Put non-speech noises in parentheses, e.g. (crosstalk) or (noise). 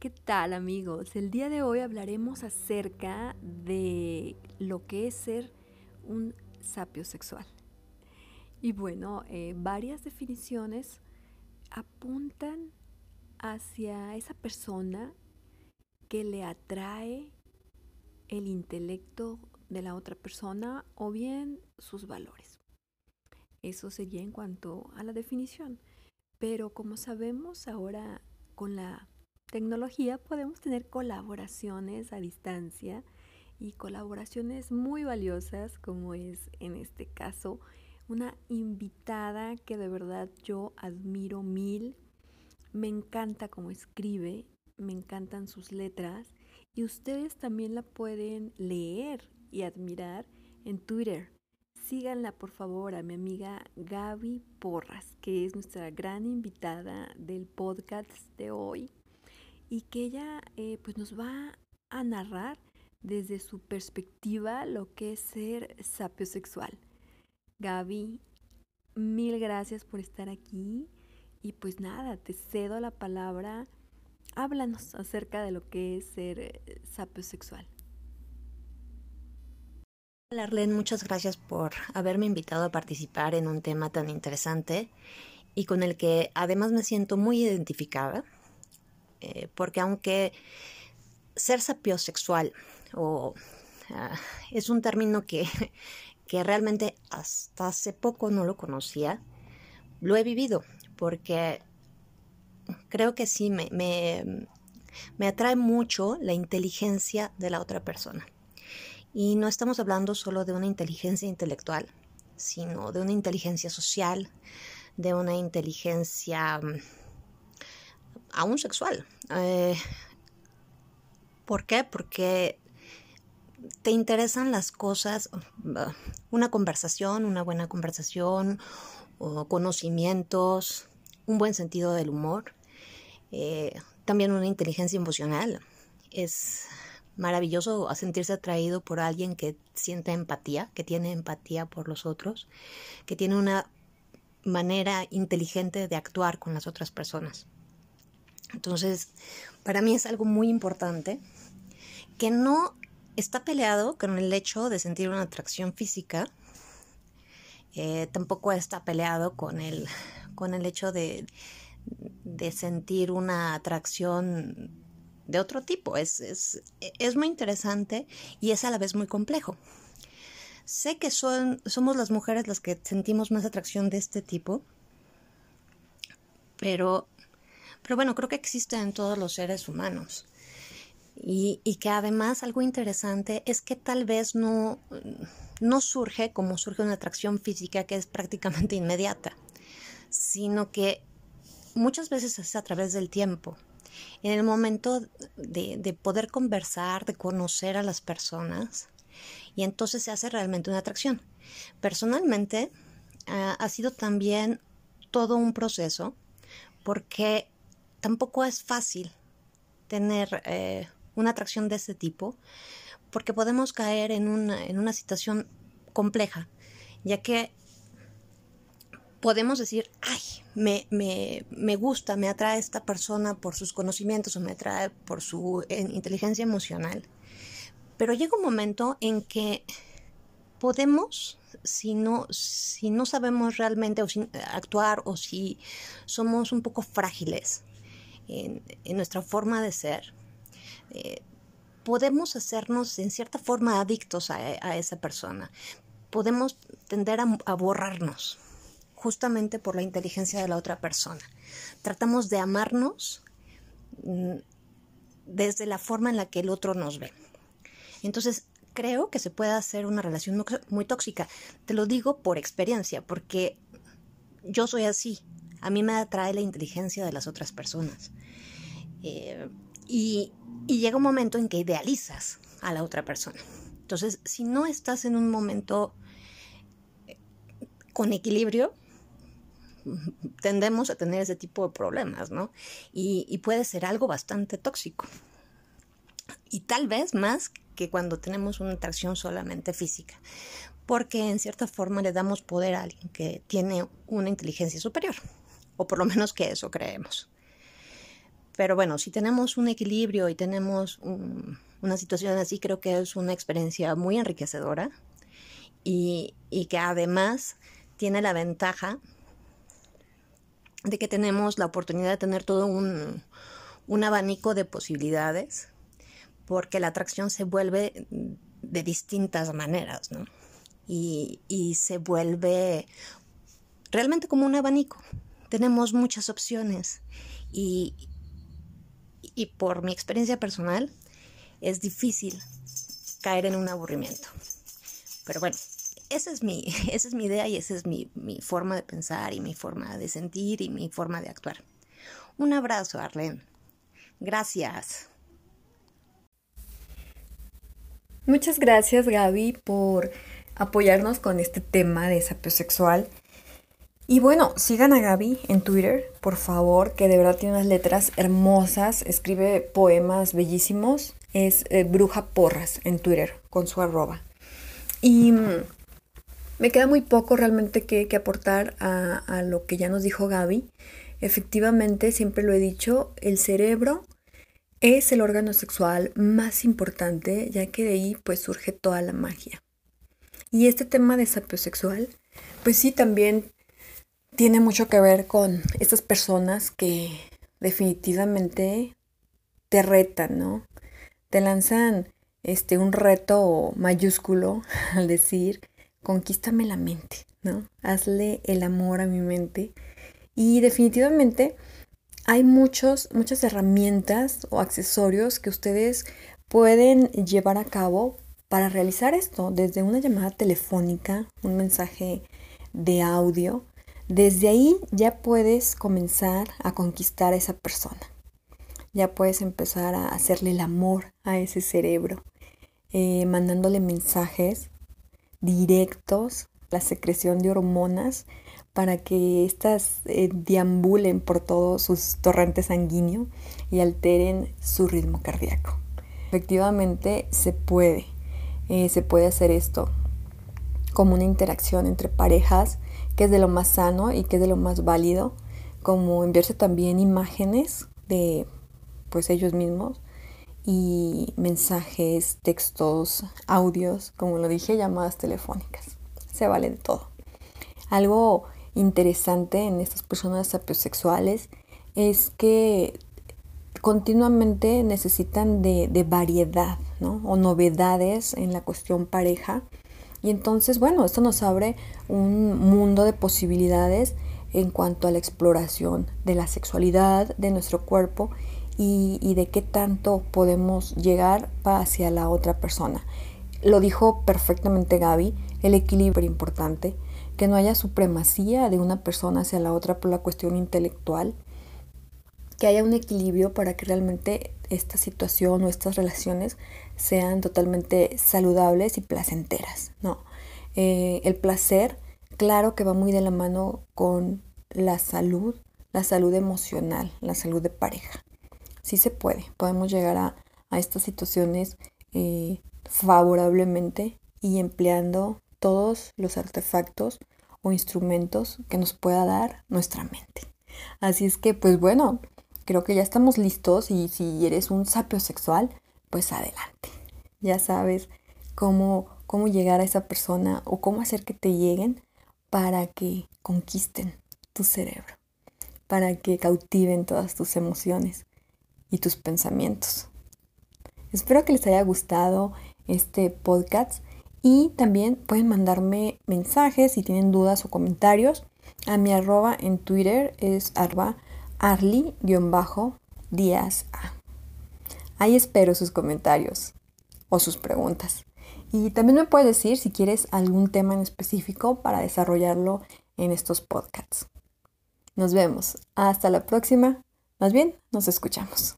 ¿Qué tal amigos? El día de hoy hablaremos acerca de lo que es ser un sapio sexual. Y bueno, eh, varias definiciones apuntan hacia esa persona que le atrae el intelecto de la otra persona o bien sus valores. Eso sería en cuanto a la definición. Pero como sabemos ahora con la tecnología podemos tener colaboraciones a distancia y colaboraciones muy valiosas como es en este caso una invitada que de verdad yo admiro mil. Me encanta cómo escribe, me encantan sus letras y ustedes también la pueden leer y admirar en Twitter. Síganla por favor a mi amiga Gaby Porras, que es nuestra gran invitada del podcast de hoy y que ella eh, pues nos va a narrar desde su perspectiva lo que es ser sapiosexual. Gaby, mil gracias por estar aquí y pues nada, te cedo la palabra. Háblanos acerca de lo que es ser eh, sapiosexual. Hola Arlen, muchas gracias por haberme invitado a participar en un tema tan interesante y con el que además me siento muy identificada eh, porque aunque ser sapiosexual o, ah, es un término que, (laughs) que realmente hasta hace poco no lo conocía, lo he vivido porque creo que sí me, me, me atrae mucho la inteligencia de la otra persona. Y no estamos hablando solo de una inteligencia intelectual, sino de una inteligencia social, de una inteligencia aún sexual. Eh, ¿Por qué? Porque te interesan las cosas, una conversación, una buena conversación, o conocimientos, un buen sentido del humor, eh, también una inteligencia emocional. Es maravilloso sentirse atraído por alguien que siente empatía, que tiene empatía por los otros, que tiene una manera inteligente de actuar con las otras personas. Entonces, para mí es algo muy importante que no está peleado con el hecho de sentir una atracción física, eh, tampoco está peleado con el, con el hecho de, de sentir una atracción de otro tipo. Es, es, es, muy interesante y es a la vez muy complejo. Sé que son, somos las mujeres las que sentimos más atracción de este tipo, pero pero bueno, creo que existe en todos los seres humanos. Y, y, que además algo interesante es que tal vez no, no surge como surge una atracción física que es prácticamente (laughs) inmediata, sino que muchas veces es a través del tiempo. En el momento de, de poder conversar, de conocer a las personas, y entonces se hace realmente una atracción. Personalmente, uh, ha sido también todo un proceso porque tampoco es fácil tener eh, una atracción de este tipo porque podemos caer en una, situación compleja, ya que podemos decir, ay, me, me, me, gusta, me atrae esta persona por sus conocimientos o me atrae por su inteligencia emocional. Pero llega un momento en que podemos, si no, si no sabemos realmente o actuar o si somos un poco frágiles, en, nuestra forma de ser, eh, podemos hacernos en cierta forma adictos a, esa persona. Podemos tender a, borrarnos justamente por la inteligencia de la otra persona. Tratamos de amarnos mm, desde la forma en la que el otro nos ve. Entonces, creo que se puede hacer una relación muy tóxica. Te lo digo por experiencia, porque yo soy así. A mí me atrae la inteligencia de las otras personas. Eh, y, llega un momento en que idealizas a la otra persona. Entonces, si no estás en un momento eh, con equilibrio, (laughs) tendemos a tener ese tipo de problemas, ¿no? Y, y, puede ser algo bastante tóxico. Y tal vez más que cuando tenemos una atracción solamente física, porque en cierta forma le damos poder a alguien que tiene una inteligencia superior o por lo menos que eso creemos. Pero bueno, si tenemos un equilibrio y tenemos una situación así, creo que es una experiencia muy enriquecedora y, y que además tiene la ventaja de que tenemos la oportunidad de tener todo un, un abanico de posibilidades, porque la atracción se vuelve de distintas maneras, ¿no? Y, y se vuelve realmente como un abanico. Tenemos muchas opciones y, y por mi experiencia personal es difícil caer en un aburrimiento. Pero bueno, esa es mi, (laughs) esa es mi idea y esa es mi, mi forma de pensar y mi forma de sentir y mi forma de actuar. Un abrazo, Arlene. Gracias. Muchas gracias, Gaby, por apoyarnos con este tema de sapio sexual. Y bueno, sigan a Gaby en Twitter, por favor, que de verdad tiene unas letras hermosas, escribe poemas bellísimos. Es eh, Bruja Porras en Twitter, con su arroba. Y mm, me queda muy poco realmente que, aportar a, lo que ya nos dijo Gaby. Efectivamente, siempre lo he dicho, el cerebro es el órgano sexual más importante, ya que de ahí pues surge toda la magia. Y este tema de sapiosexual, pues sí, también tiene mucho que ver con estas personas que definitivamente te retan, ¿no? Te lanzan este un reto mayúsculo (laughs) al decir conquístame la mente, ¿no? Hazle el amor a mi mente. Y definitivamente hay muchos, muchas herramientas o accesorios que ustedes pueden llevar a cabo para realizar esto, desde una llamada telefónica, un mensaje de audio. Desde ahí ya puedes comenzar a conquistar a esa persona. Ya puedes empezar a hacerle el amor a ese cerebro, eh, mandándole mensajes directos, la secreción de hormonas, para que éstas eh, deambulen por todos sus torrentes sanguíneos y alteren su ritmo cardíaco. Efectivamente se puede, eh, se puede hacer esto como una interacción entre parejas, que es de lo más sano y que es de lo más válido, como enviarse también imágenes de pues ellos mismos y mensajes, textos, audios, como lo dije, llamadas telefónicas. Se vale de todo. Algo interesante en estas personas sapiosexuales es que continuamente necesitan de, de variedad ¿no? o novedades en la cuestión pareja. Y entonces, bueno, esto nos abre un mundo de posibilidades en cuanto a la exploración de la sexualidad, de nuestro cuerpo y, de qué tanto podemos llegar hacia la otra persona. Lo dijo perfectamente Gaby, el equilibrio importante, que no haya supremacía de una persona hacia la otra por la cuestión intelectual, que haya un equilibrio para que realmente esta situación o estas relaciones sean totalmente saludables y placenteras. No, eh, el placer, claro que va muy de la mano con la salud, la salud emocional, la salud de pareja sí se puede, podemos llegar a, estas situaciones eh, favorablemente y empleando todos los artefactos o instrumentos que nos pueda dar nuestra mente. Así es que, pues bueno, creo que ya estamos listos y si eres un sapio sexual, pues adelante. Ya sabes cómo, cómo llegar a esa persona o cómo hacer que te lleguen para que conquisten tu cerebro, para que cautiven todas tus emociones y tus pensamientos. Espero que les haya gustado este podcast y también pueden mandarme mensajes si tienen dudas o comentarios a mi arroba en Twitter es arba arly-díaz. Ahí espero sus comentarios o sus preguntas. Y también me puedes decir si quieres algún tema en específico para desarrollarlo en estos podcasts. Nos vemos. Hasta la próxima. Más bien, nos escuchamos.